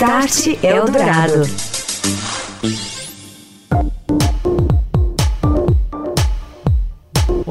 Start Eldorado.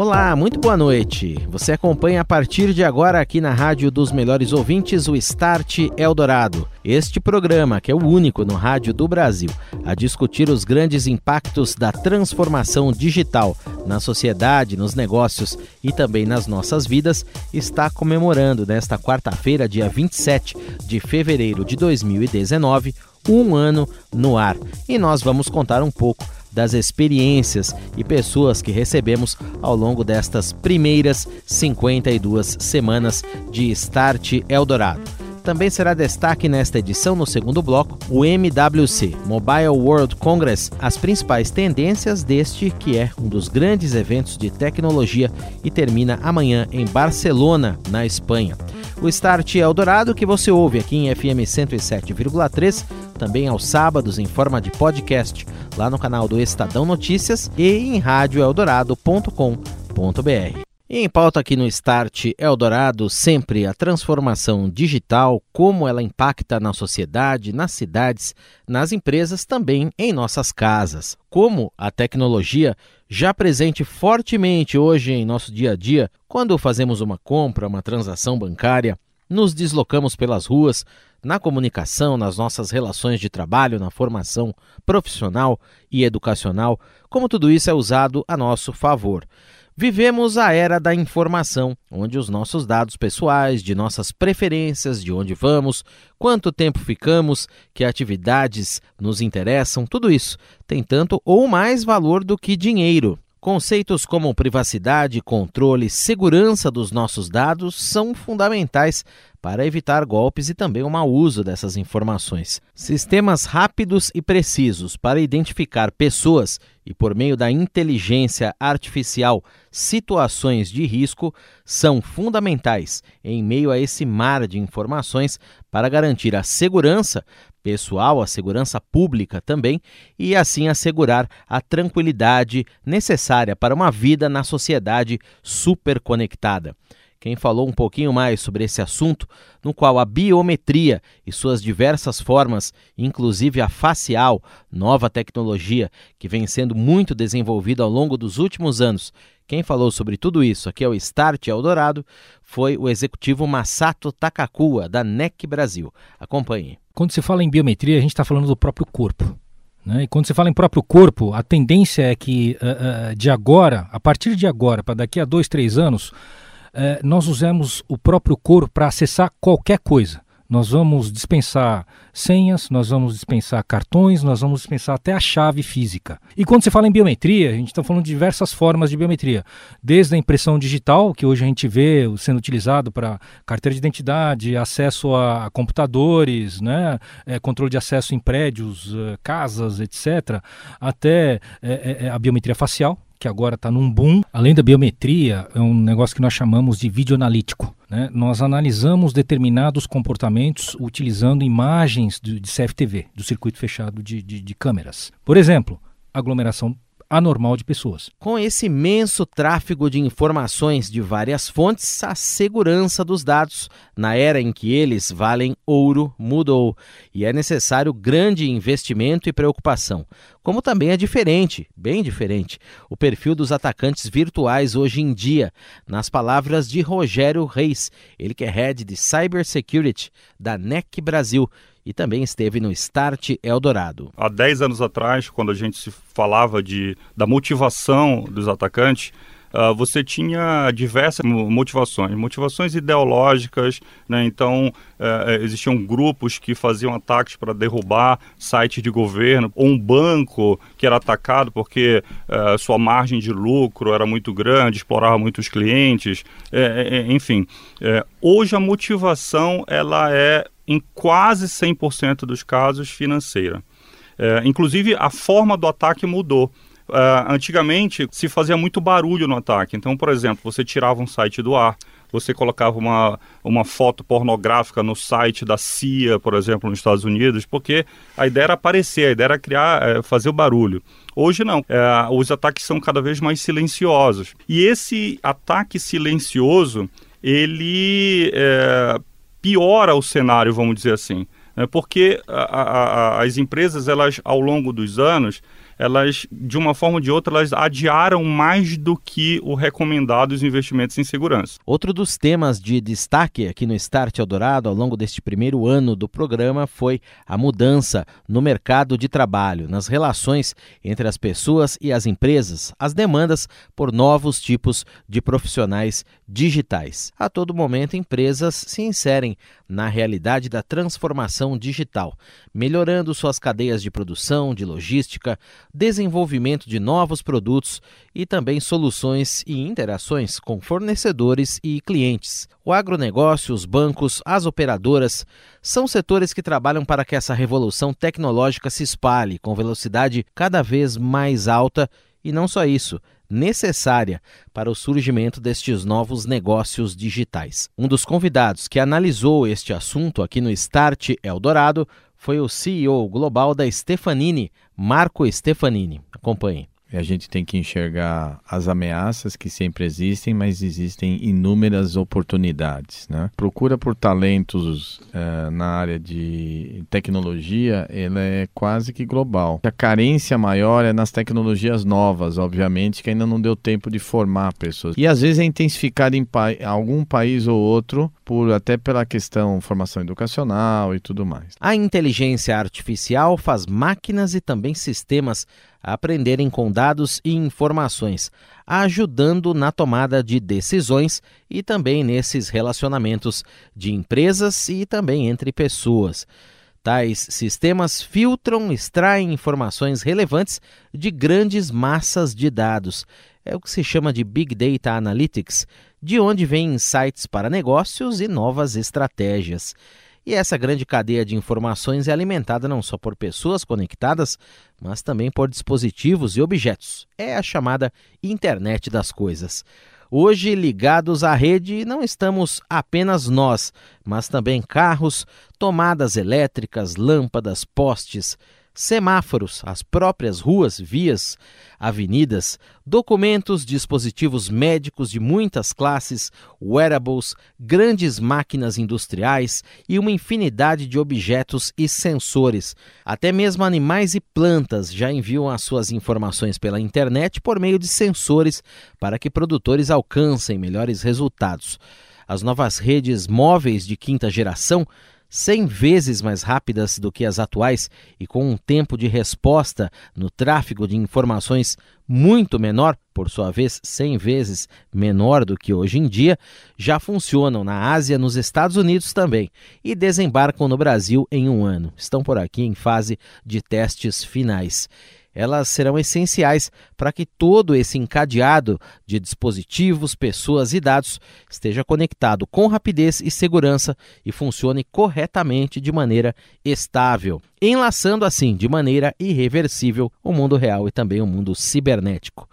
Olá, muito boa noite. Você acompanha a partir de agora aqui na Rádio dos Melhores Ouvintes o Start Eldorado. Este programa, que é o único no rádio do Brasil a discutir os grandes impactos da transformação digital na sociedade, nos negócios e também nas nossas vidas, está comemorando nesta quarta-feira, dia 27 de fevereiro de 2019, um ano no ar. E nós vamos contar um pouco das experiências e pessoas que recebemos ao longo destas primeiras 52 semanas de Start Eldorado. Também será destaque nesta edição, no segundo bloco, o MWC, Mobile World Congress, as principais tendências deste, que é um dos grandes eventos de tecnologia e termina amanhã em Barcelona, na Espanha. O Start Eldorado, que você ouve aqui em FM 107,3, também aos sábados em forma de podcast lá no canal do Estadão Notícias e em radioeldorado.com.br. E em pauta aqui no Start Eldorado, sempre a transformação digital, como ela impacta na sociedade, nas cidades, nas empresas, também em nossas casas. Como a tecnologia já presente fortemente hoje em nosso dia a dia, quando fazemos uma compra, uma transação bancária, nos deslocamos pelas ruas, na comunicação, nas nossas relações de trabalho, na formação profissional e educacional, como tudo isso é usado a nosso favor. Vivemos a era da informação, onde os nossos dados pessoais, de nossas preferências, de onde vamos, quanto tempo ficamos, que atividades nos interessam, tudo isso tem tanto ou mais valor do que dinheiro. Conceitos como privacidade, controle, segurança dos nossos dados são fundamentais para evitar golpes e também o mau uso dessas informações. Sistemas rápidos e precisos para identificar pessoas e, por meio da inteligência artificial, situações de risco são fundamentais em meio a esse mar de informações para garantir a segurança pessoal, a segurança pública também e assim assegurar a tranquilidade necessária para uma vida na sociedade superconectada quem falou um pouquinho mais sobre esse assunto, no qual a biometria e suas diversas formas, inclusive a facial, nova tecnologia que vem sendo muito desenvolvida ao longo dos últimos anos. Quem falou sobre tudo isso aqui é o Start Eldorado, foi o executivo Masato Takakua, da NEC Brasil. Acompanhe. Quando se fala em biometria, a gente está falando do próprio corpo. Né? E quando se fala em próprio corpo, a tendência é que uh, uh, de agora, a partir de agora, para daqui a dois, três anos, é, nós usamos o próprio corpo para acessar qualquer coisa. Nós vamos dispensar senhas, nós vamos dispensar cartões, nós vamos dispensar até a chave física. E quando se fala em biometria, a gente está falando de diversas formas de biometria. Desde a impressão digital, que hoje a gente vê sendo utilizado para carteira de identidade, acesso a computadores, né, é, controle de acesso em prédios, é, casas, etc., até é, é, a biometria facial, que agora está num boom. Além da biometria, é um negócio que nós chamamos de vídeo analítico. Né? Nós analisamos determinados comportamentos utilizando imagens de, de CFTV, do circuito fechado de, de, de câmeras. Por exemplo, aglomeração anormal de pessoas. Com esse imenso tráfego de informações de várias fontes, a segurança dos dados, na era em que eles valem ouro, mudou e é necessário grande investimento e preocupação. Como também é diferente, bem diferente, o perfil dos atacantes virtuais hoje em dia, nas palavras de Rogério Reis, ele que é head de Cybersecurity da NEC Brasil e também esteve no Start Eldorado. Há 10 anos atrás, quando a gente se falava de, da motivação dos atacantes, Uh, você tinha diversas motivações, motivações ideológicas, né? então uh, existiam grupos que faziam ataques para derrubar sites de governo, ou um banco que era atacado porque uh, sua margem de lucro era muito grande, explorava muitos clientes, enfim. hoje a motivação ela é em quase 100% dos casos, financeira. É, inclusive, a forma do ataque mudou. Uh, antigamente se fazia muito barulho no ataque. Então, por exemplo, você tirava um site do ar, você colocava uma, uma foto pornográfica no site da CIA, por exemplo, nos Estados Unidos, porque a ideia era aparecer, a ideia era criar, é, fazer o barulho. Hoje não. É, os ataques são cada vez mais silenciosos. E esse ataque silencioso, ele é, piora o cenário, vamos dizer assim. né? porque a, a, as empresas, elas ao longo dos anos, elas, de uma forma ou de outra, elas adiaram mais do que o recomendado os investimentos em segurança. Outro dos temas de destaque aqui no Start Eldorado ao longo deste primeiro ano do programa foi a mudança no mercado de trabalho, nas relações entre as pessoas e as empresas, as demandas por novos tipos de profissionais digitais. A todo momento, empresas se inserem na realidade da transformação digital, melhorando suas cadeias de produção, de logística, desenvolvimento de novos produtos e também soluções e interações com fornecedores e clientes. O agronegócio, os bancos, as operadoras são setores que trabalham para que essa revolução tecnológica se espalhe com velocidade cada vez mais alta e não só isso, necessária para o surgimento destes novos negócios digitais. Um dos convidados que analisou este assunto aqui no Start Eldorado foi o CEO global da Stefanini, Marco Stefanini. Acompanhe. A gente tem que enxergar as ameaças que sempre existem, mas existem inúmeras oportunidades. Né? Procura por talentos uh, na área de tecnologia, ela é quase que global. A carência maior é nas tecnologias novas, obviamente, que ainda não deu tempo de formar pessoas. E às vezes é intensificado em pa algum país ou outro, por até pela questão formação educacional e tudo mais. A inteligência artificial faz máquinas e também sistemas aprenderem com dados e informações, ajudando na tomada de decisões e também nesses relacionamentos de empresas e também entre pessoas. Tais sistemas filtram, extraem informações relevantes de grandes massas de dados. É o que se chama de Big Data Analytics, de onde vêm insights para negócios e novas estratégias. E essa grande cadeia de informações é alimentada não só por pessoas conectadas, mas também por dispositivos e objetos. É a chamada Internet das Coisas. Hoje, ligados à rede, não estamos apenas nós, mas também carros, tomadas elétricas, lâmpadas, postes, semáforos, as próprias ruas, vias, avenidas, documentos, dispositivos médicos de muitas classes, wearables, grandes máquinas industriais e uma infinidade de objetos e sensores. Até mesmo animais e plantas já enviam as suas informações pela internet por meio de sensores para que produtores alcancem melhores resultados. As novas redes móveis de quinta geração 100 vezes mais rápidas do que as atuais e com um tempo de resposta no tráfego de informações muito menor, por sua vez 100 vezes menor do que hoje em dia, já funcionam na Ásia, nos Estados Unidos também e desembarcam no Brasil em um ano. Estão por aqui em fase de testes finais elas serão essenciais para que todo esse encadeado de dispositivos, pessoas e dados esteja conectado com rapidez e segurança e funcione corretamente de maneira estável, enlaçando assim de maneira irreversível o mundo real e também o mundo cibernético.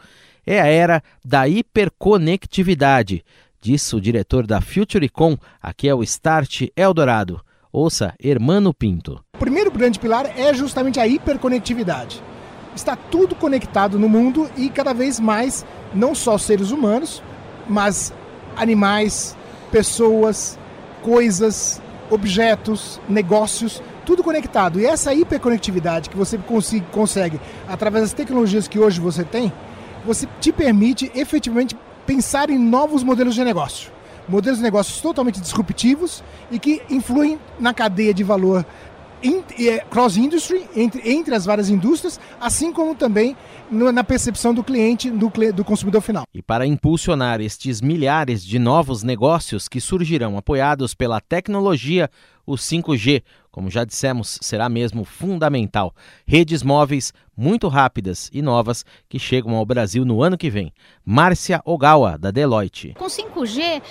É a era da hiperconectividade, disse o diretor da FutureCon, aqui é o Start Eldorado. Ouça Hermano Pinto. O primeiro grande pilar é justamente a hiperconectividade está tudo conectado no mundo e cada vez mais, não só seres humanos, mas animais, pessoas, coisas, objetos, negócios, tudo conectado. E essa hiperconectividade que você consegue através das tecnologias que hoje você tem, você te permite efetivamente pensar em novos modelos de negócio. Modelos de negócios totalmente disruptivos e que influem na cadeia de valor é, cross-industry, entre, entre as várias indústrias, assim como também no, na percepção do cliente, do, do consumidor final. E para impulsionar estes milhares de novos negócios que surgirão apoiados pela tecnologia, o 5G, como já dissemos, será mesmo fundamental. Redes móveis muito rápidas e novas que chegam ao Brasil no ano que vem. Márcia Ogawa, da Deloitte. Com 5G,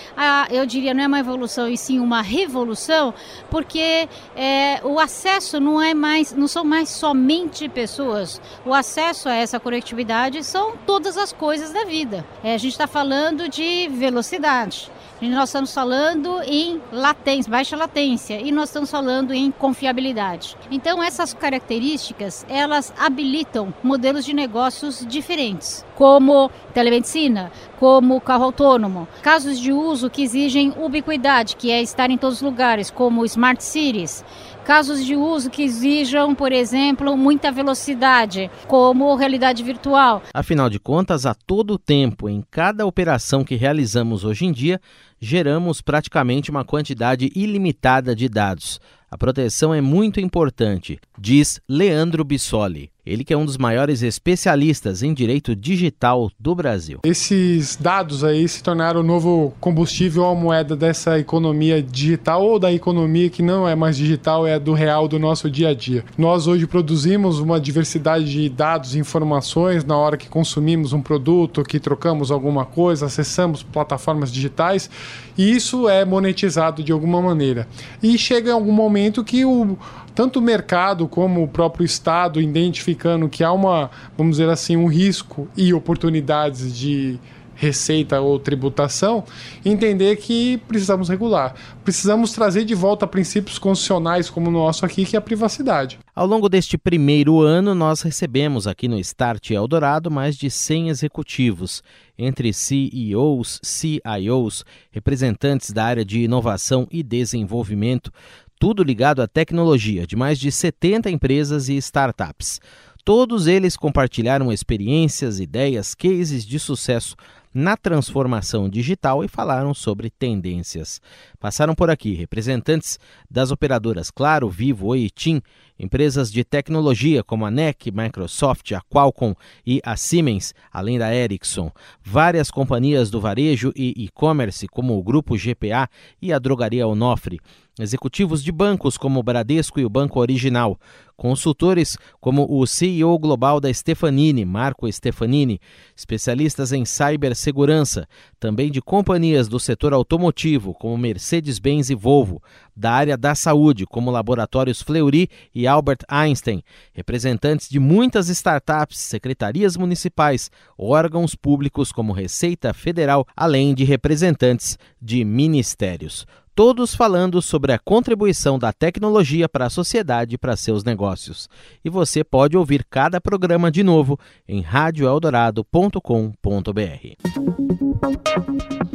eu diria, não é uma evolução e sim uma revolução, porque é, o acesso não é mais, não são mais somente pessoas. O acesso a essa conectividade são todas as coisas da vida. É, a gente está falando de velocidade. Nós estamos falando em latência, baixa latência, e nós estamos falando em confiabilidade. Então essas características, elas habilitam modelos de negócios diferentes. Como telemedicina, como carro autônomo. Casos de uso que exigem ubiquidade, que é estar em todos os lugares, como smart cities. Casos de uso que exijam, por exemplo, muita velocidade, como realidade virtual. Afinal de contas, a todo tempo, em cada operação que realizamos hoje em dia, geramos praticamente uma quantidade ilimitada de dados. A proteção é muito importante, diz Leandro Bissoli. Ele que é um dos maiores especialistas em direito digital do Brasil. Esses dados aí se tornaram o novo combustível à moeda dessa economia digital ou da economia que não é mais digital, é do real do nosso dia a dia. Nós hoje produzimos uma diversidade de dados e informações na hora que consumimos um produto, que trocamos alguma coisa, acessamos plataformas digitais e isso é monetizado de alguma maneira. E chega em algum momento que o tanto o mercado como o próprio Estado identificando que há uma, vamos dizer assim, um risco e oportunidades de receita ou tributação, entender que precisamos regular. Precisamos trazer de volta princípios constitucionais como o nosso aqui, que é a privacidade. Ao longo deste primeiro ano, nós recebemos aqui no Start Eldorado mais de 100 executivos, entre CEOs, CIOs, representantes da área de inovação e desenvolvimento, tudo ligado à tecnologia, de mais de 70 empresas e startups. Todos eles compartilharam experiências, ideias, cases de sucesso na transformação digital e falaram sobre tendências. Passaram por aqui representantes das operadoras Claro, Vivo, Oi e TIM, empresas de tecnologia como a NEC, Microsoft, a Qualcomm e a Siemens, além da Ericsson, várias companhias do varejo e e-commerce como o Grupo GPA e a Drogaria Onofre, executivos de bancos como o Bradesco e o Banco Original, consultores como o CEO global da Stefanini, Marco Stefanini, especialistas em cibersegurança, também de companhias do setor automotivo como Mercedes-Benz e Volvo, da área da saúde como Laboratórios Fleury e Albert Einstein, representantes de muitas startups, secretarias municipais, órgãos públicos como Receita Federal, além de representantes de ministérios todos falando sobre a contribuição da tecnologia para a sociedade e para seus negócios. E você pode ouvir cada programa de novo em radioeldorado.com.br.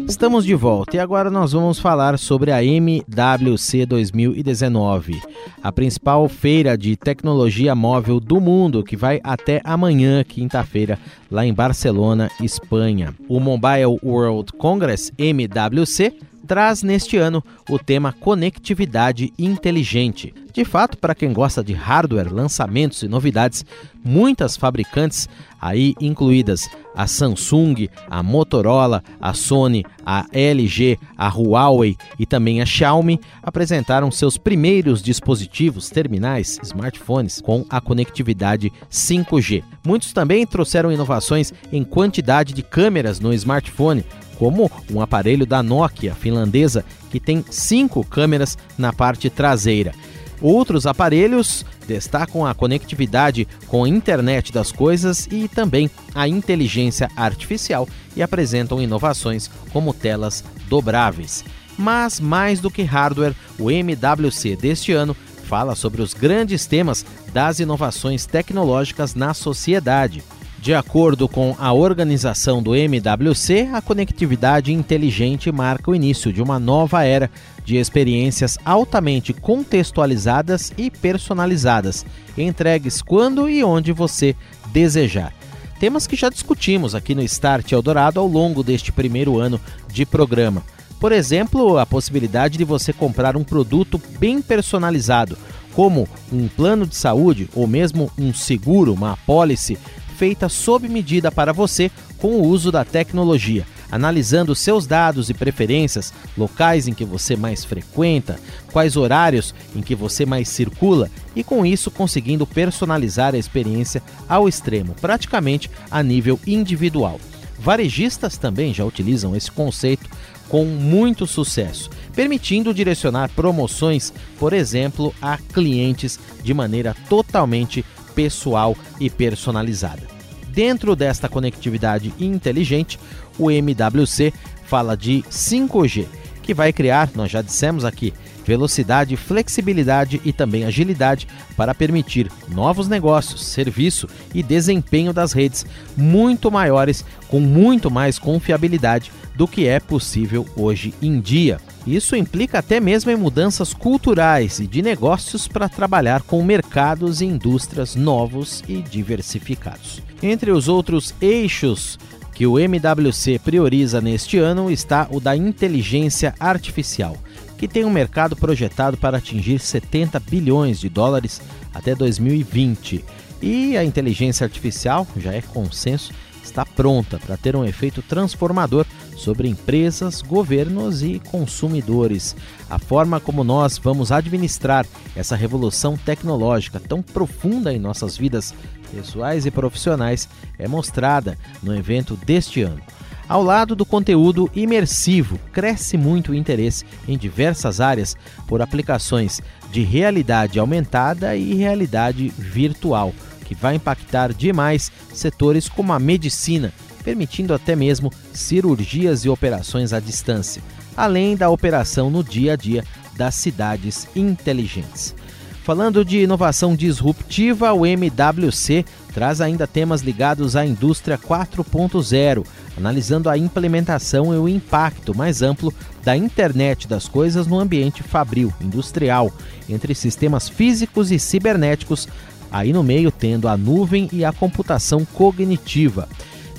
Estamos de volta e agora nós vamos falar sobre a MWC 2019, a principal feira de tecnologia móvel do mundo que vai até amanhã, quinta-feira, lá em Barcelona, Espanha. O Mobile World Congress MWC traz neste ano o tema conectividade inteligente. De fato, para quem gosta de hardware, lançamentos e novidades, muitas fabricantes, aí incluídas a Samsung, a Motorola, a Sony, a LG, a Huawei e também a Xiaomi, apresentaram seus primeiros dispositivos terminais, smartphones, com a conectividade 5G. Muitos também trouxeram inovações em quantidade de câmeras no smartphone, como um aparelho da Nokia finlandesa que tem cinco câmeras na parte traseira. Outros aparelhos destacam a conectividade com a internet das coisas e também a inteligência artificial e apresentam inovações como telas dobráveis. Mas mais do que hardware, o MWC deste ano fala sobre os grandes temas das inovações tecnológicas na sociedade. De acordo com a organização do MWC, a conectividade inteligente marca o início de uma nova era de experiências altamente contextualizadas e personalizadas, entregues quando e onde você desejar. Temas que já discutimos aqui no Start Eldorado ao longo deste primeiro ano de programa. Por exemplo, a possibilidade de você comprar um produto bem personalizado, como um plano de saúde ou mesmo um seguro, uma apólice feita sob medida para você com o uso da tecnologia, analisando seus dados e preferências, locais em que você mais frequenta, quais horários em que você mais circula e com isso conseguindo personalizar a experiência ao extremo, praticamente a nível individual. Varejistas também já utilizam esse conceito com muito sucesso, permitindo direcionar promoções, por exemplo, a clientes de maneira totalmente pessoal e personalizada. Dentro desta conectividade inteligente, o MWC fala de 5G, que vai criar, nós já dissemos aqui, velocidade, flexibilidade e também agilidade para permitir novos negócios, serviço e desempenho das redes muito maiores, com muito mais confiabilidade do que é possível hoje em dia. Isso implica até mesmo em mudanças culturais e de negócios para trabalhar com mercados e indústrias novos e diversificados. Entre os outros eixos que o MWC prioriza neste ano está o da inteligência artificial, que tem um mercado projetado para atingir 70 bilhões de dólares até 2020. E a inteligência artificial, já é consenso, está pronta para ter um efeito transformador sobre empresas, governos e consumidores. A forma como nós vamos administrar essa revolução tecnológica tão profunda em nossas vidas pessoais e profissionais é mostrada no evento deste ano. Ao lado do conteúdo imersivo, cresce muito o interesse em diversas áreas por aplicações de realidade aumentada e realidade virtual, que vai impactar demais setores como a medicina, permitindo até mesmo cirurgias e operações à distância, além da operação no dia a dia das cidades inteligentes. Falando de inovação disruptiva, o MWC traz ainda temas ligados à indústria 4.0, analisando a implementação e o impacto mais amplo da internet das coisas no ambiente fabril, industrial, entre sistemas físicos e cibernéticos, aí no meio tendo a nuvem e a computação cognitiva.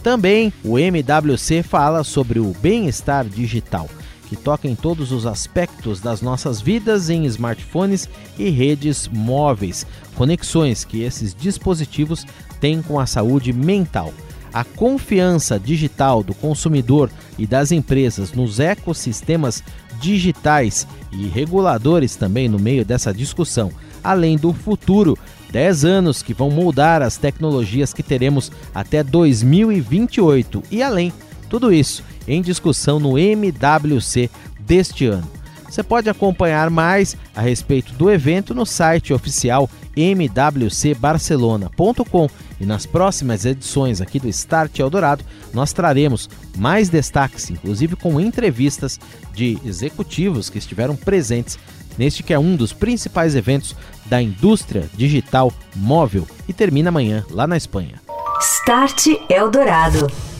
Também o MWC fala sobre o bem-estar digital que toca em todos os aspectos das nossas vidas em smartphones e redes móveis, conexões que esses dispositivos têm com a saúde mental. A confiança digital do consumidor e das empresas nos ecossistemas digitais e reguladores também no meio dessa discussão, além do futuro 10 anos que vão moldar as tecnologias que teremos até 2028 e além. Tudo isso em discussão no MWC deste ano. Você pode acompanhar mais a respeito do evento no site oficial mwcbarcelona.com e nas próximas edições aqui do Start Eldorado nós traremos mais destaques, inclusive com entrevistas de executivos que estiveram presentes neste que é um dos principais eventos da indústria digital móvel e termina amanhã lá na Espanha. Start Eldorado.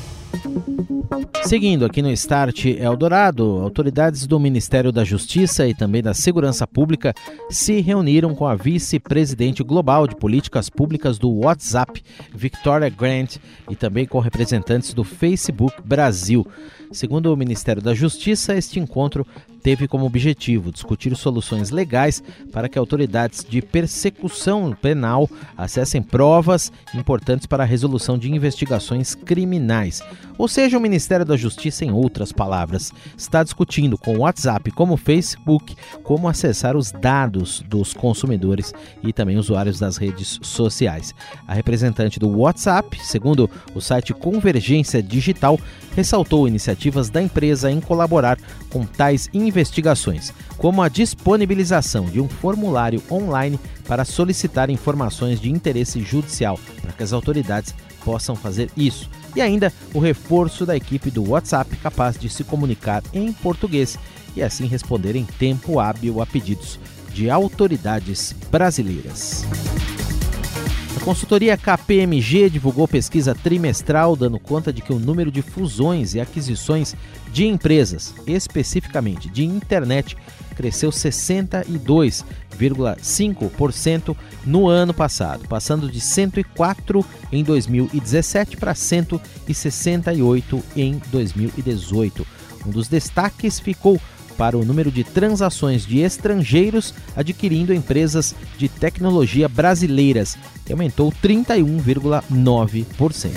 Seguindo aqui no Start Eldorado, autoridades do Ministério da Justiça e também da Segurança Pública se reuniram com a vice-presidente global de políticas públicas do WhatsApp, Victoria Grant, e também com representantes do Facebook Brasil. Segundo o Ministério da Justiça, este encontro teve como objetivo discutir soluções legais para que autoridades de persecução penal acessem provas importantes para a resolução de investigações criminais. Ou seja, o Ministério da Justiça, em outras palavras, está discutindo com o WhatsApp, como o Facebook, como acessar os dados dos consumidores e também usuários das redes sociais. A representante do WhatsApp, segundo o site Convergência Digital, ressaltou da empresa em colaborar com tais investigações, como a disponibilização de um formulário online para solicitar informações de interesse judicial, para que as autoridades possam fazer isso. E ainda o reforço da equipe do WhatsApp capaz de se comunicar em português e assim responder em tempo hábil a pedidos de autoridades brasileiras. A consultoria KPMG divulgou pesquisa trimestral dando conta de que o número de fusões e aquisições de empresas, especificamente de internet, cresceu 62,5% no ano passado, passando de 104 em 2017 para 168 em 2018. Um dos destaques ficou para o número de transações de estrangeiros adquirindo empresas de tecnologia brasileiras, que aumentou 31,9%.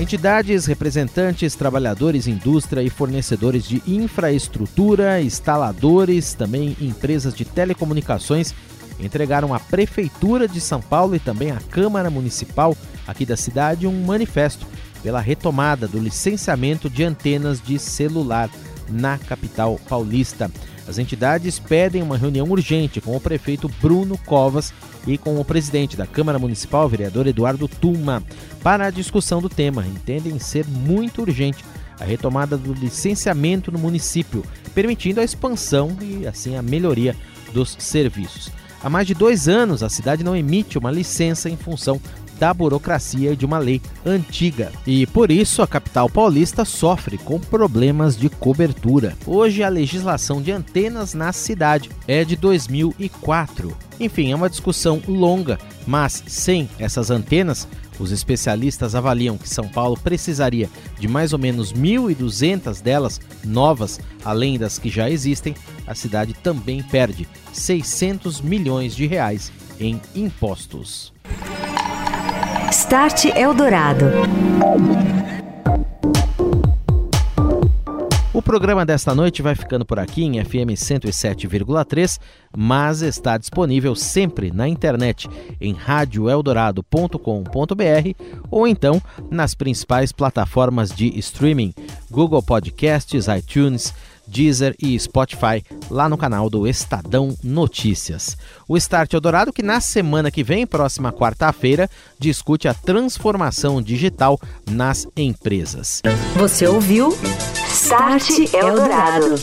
Entidades, representantes, trabalhadores, indústria e fornecedores de infraestrutura, instaladores, também empresas de telecomunicações entregaram à Prefeitura de São Paulo e também à Câmara Municipal aqui da cidade um manifesto pela retomada do licenciamento de antenas de celular na capital paulista. As entidades pedem uma reunião urgente com o prefeito Bruno Covas e com o presidente da Câmara Municipal, vereador Eduardo Tuma, para a discussão do tema. Entendem ser muito urgente a retomada do licenciamento no município, permitindo a expansão e, assim, a melhoria dos serviços. Há mais de dois anos, a cidade não emite uma licença em função da burocracia de uma lei antiga. E por isso a capital paulista sofre com problemas de cobertura. Hoje a legislação de antenas na cidade é de 2004. Enfim, é uma discussão longa, mas sem essas antenas, os especialistas avaliam que São Paulo precisaria de mais ou menos 1.200 delas novas, além das que já existem. A cidade também perde 600 milhões de reais em impostos. Start Eldorado. O programa desta noite vai ficando por aqui em FM 107,3, mas está disponível sempre na internet em radioeldorado.com.br ou então nas principais plataformas de streaming: Google Podcasts, iTunes, Deezer e Spotify, lá no canal do Estadão Notícias. O Start Eldorado, que na semana que vem, próxima quarta-feira, discute a transformação digital nas empresas. Você ouviu Start Eldorado.